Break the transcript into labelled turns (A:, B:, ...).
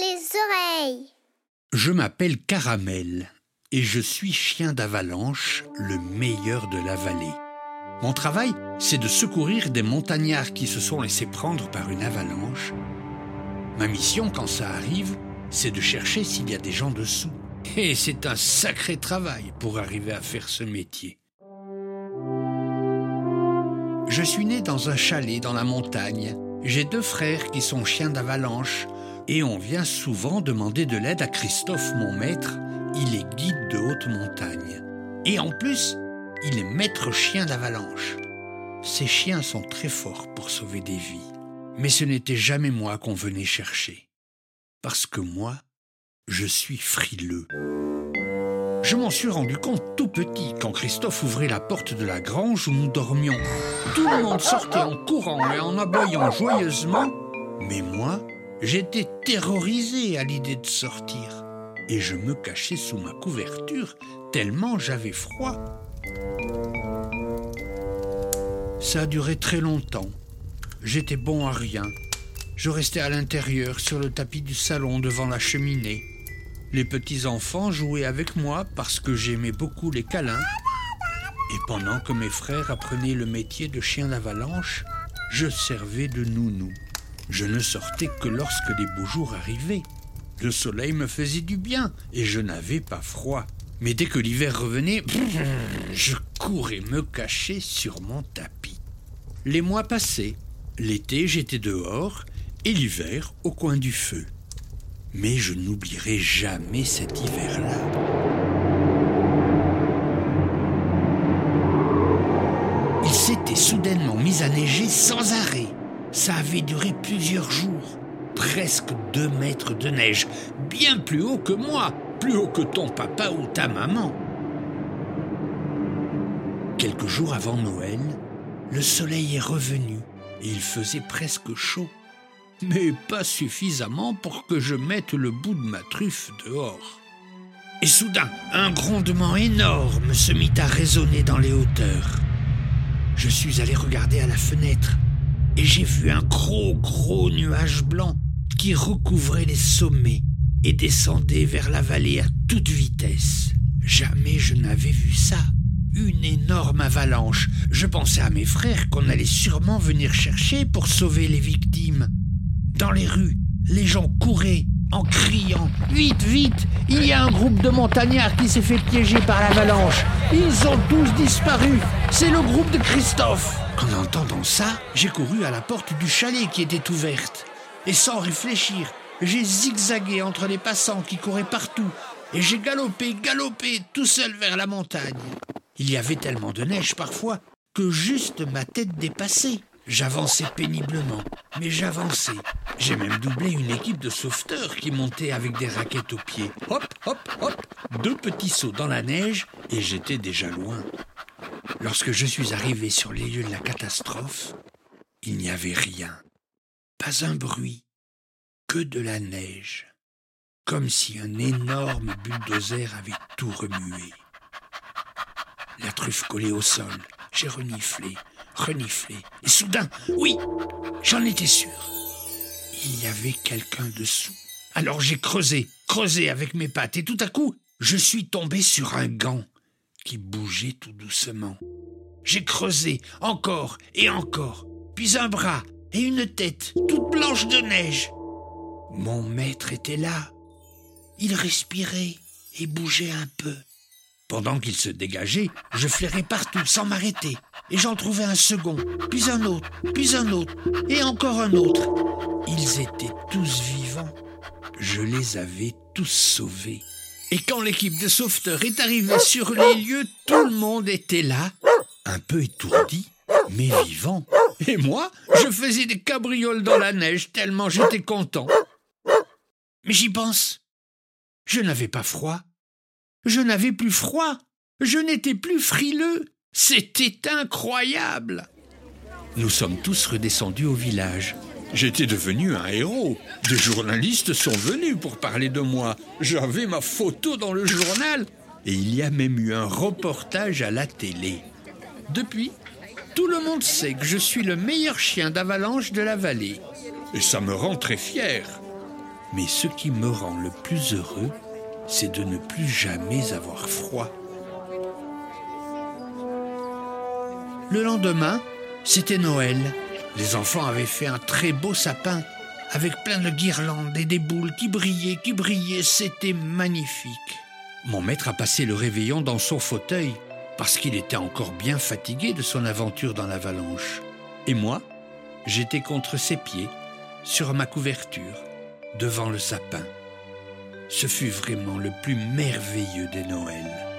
A: les oreilles.
B: Je m'appelle Caramel et je suis chien d'avalanche, le meilleur de la vallée. Mon travail, c'est de secourir des montagnards qui se sont laissés prendre par une avalanche. Ma mission, quand ça arrive, c'est de chercher s'il y a des gens dessous. Et c'est un sacré travail pour arriver à faire ce métier. Je suis né dans un chalet dans la montagne. J'ai deux frères qui sont chiens d'avalanche et on vient souvent demander de l'aide à Christophe, mon maître. Il est guide de haute montagne. Et en plus, il est maître chien d'avalanche. Ces chiens sont très forts pour sauver des vies. Mais ce n'était jamais moi qu'on venait chercher. Parce que moi, je suis frileux. Je m'en suis rendu compte tout petit quand Christophe ouvrait la porte de la grange où nous dormions. Tout le monde sortait en courant et en aboyant joyeusement. Mais moi, j'étais terrorisé à l'idée de sortir. Et je me cachais sous ma couverture tellement j'avais froid. Ça a duré très longtemps. J'étais bon à rien. Je restais à l'intérieur sur le tapis du salon devant la cheminée. Les petits-enfants jouaient avec moi parce que j'aimais beaucoup les câlins. Et pendant que mes frères apprenaient le métier de chien d'avalanche, je servais de nounou. Je ne sortais que lorsque les beaux jours arrivaient. Le soleil me faisait du bien et je n'avais pas froid. Mais dès que l'hiver revenait, je courais me cacher sur mon tapis. Les mois passaient. L'été, j'étais dehors et l'hiver au coin du feu. Mais je n'oublierai jamais cet hiver-là. Il s'était soudainement mis à neiger sans arrêt. Ça avait duré plusieurs jours. Presque deux mètres de neige, bien plus haut que moi, plus haut que ton papa ou ta maman. Quelques jours avant Noël, le soleil est revenu et il faisait presque chaud mais pas suffisamment pour que je mette le bout de ma truffe dehors. Et soudain, un grondement énorme se mit à résonner dans les hauteurs. Je suis allé regarder à la fenêtre et j'ai vu un gros, gros nuage blanc qui recouvrait les sommets et descendait vers la vallée à toute vitesse. Jamais je n'avais vu ça. Une énorme avalanche. Je pensais à mes frères qu'on allait sûrement venir chercher pour sauver les victimes. Dans les rues, les gens couraient en criant Vite, vite Il y a un groupe de montagnards qui s'est fait piéger par l'avalanche. Ils ont tous disparu. C'est le groupe de Christophe. En entendant ça, j'ai couru à la porte du chalet qui était ouverte. Et sans réfléchir, j'ai zigzagué entre les passants qui couraient partout. Et j'ai galopé, galopé tout seul vers la montagne. Il y avait tellement de neige parfois que juste ma tête dépassait. J'avançais péniblement, mais j'avançais. J'ai même doublé une équipe de sauveteurs qui montaient avec des raquettes aux pieds. Hop, hop, hop, deux petits sauts dans la neige et j'étais déjà loin. Lorsque je suis arrivé sur les lieux de la catastrophe, il n'y avait rien. Pas un bruit, que de la neige, comme si un énorme bulldozer avait tout remué. La truffe collée au sol, j'ai reniflé, reniflé. Et soudain, oui, j'en étais sûr. Il y avait quelqu'un dessous. Alors j'ai creusé, creusé avec mes pattes, et tout à coup, je suis tombé sur un gant qui bougeait tout doucement. J'ai creusé encore et encore, puis un bras et une tête toute blanche de neige. Mon maître était là. Il respirait et bougeait un peu. Pendant qu'il se dégageait, je flairais partout sans m'arrêter, et j'en trouvais un second, puis un autre, puis un autre, et encore un autre. Ils étaient tous vivants. Je les avais tous sauvés. Et quand l'équipe de sauveteurs est arrivée sur les lieux, tout le monde était là, un peu étourdi, mais vivant. Et moi, je faisais des cabrioles dans la neige tellement j'étais content. Mais j'y pense. Je n'avais pas froid. Je n'avais plus froid. Je n'étais plus frileux. C'était incroyable. Nous sommes tous redescendus au village. J'étais devenu un héros. Des journalistes sont venus pour parler de moi. J'avais ma photo dans le journal. Et il y a même eu un reportage à la télé. Depuis, tout le monde sait que je suis le meilleur chien d'avalanche de la vallée. Et ça me rend très fier. Mais ce qui me rend le plus heureux, c'est de ne plus jamais avoir froid. Le lendemain, c'était Noël. Les enfants avaient fait un très beau sapin avec plein de guirlandes et des boules qui brillaient, qui brillaient. C'était magnifique. Mon maître a passé le réveillon dans son fauteuil parce qu'il était encore bien fatigué de son aventure dans l'avalanche. Et moi, j'étais contre ses pieds, sur ma couverture, devant le sapin. Ce fut vraiment le plus merveilleux des Noëls.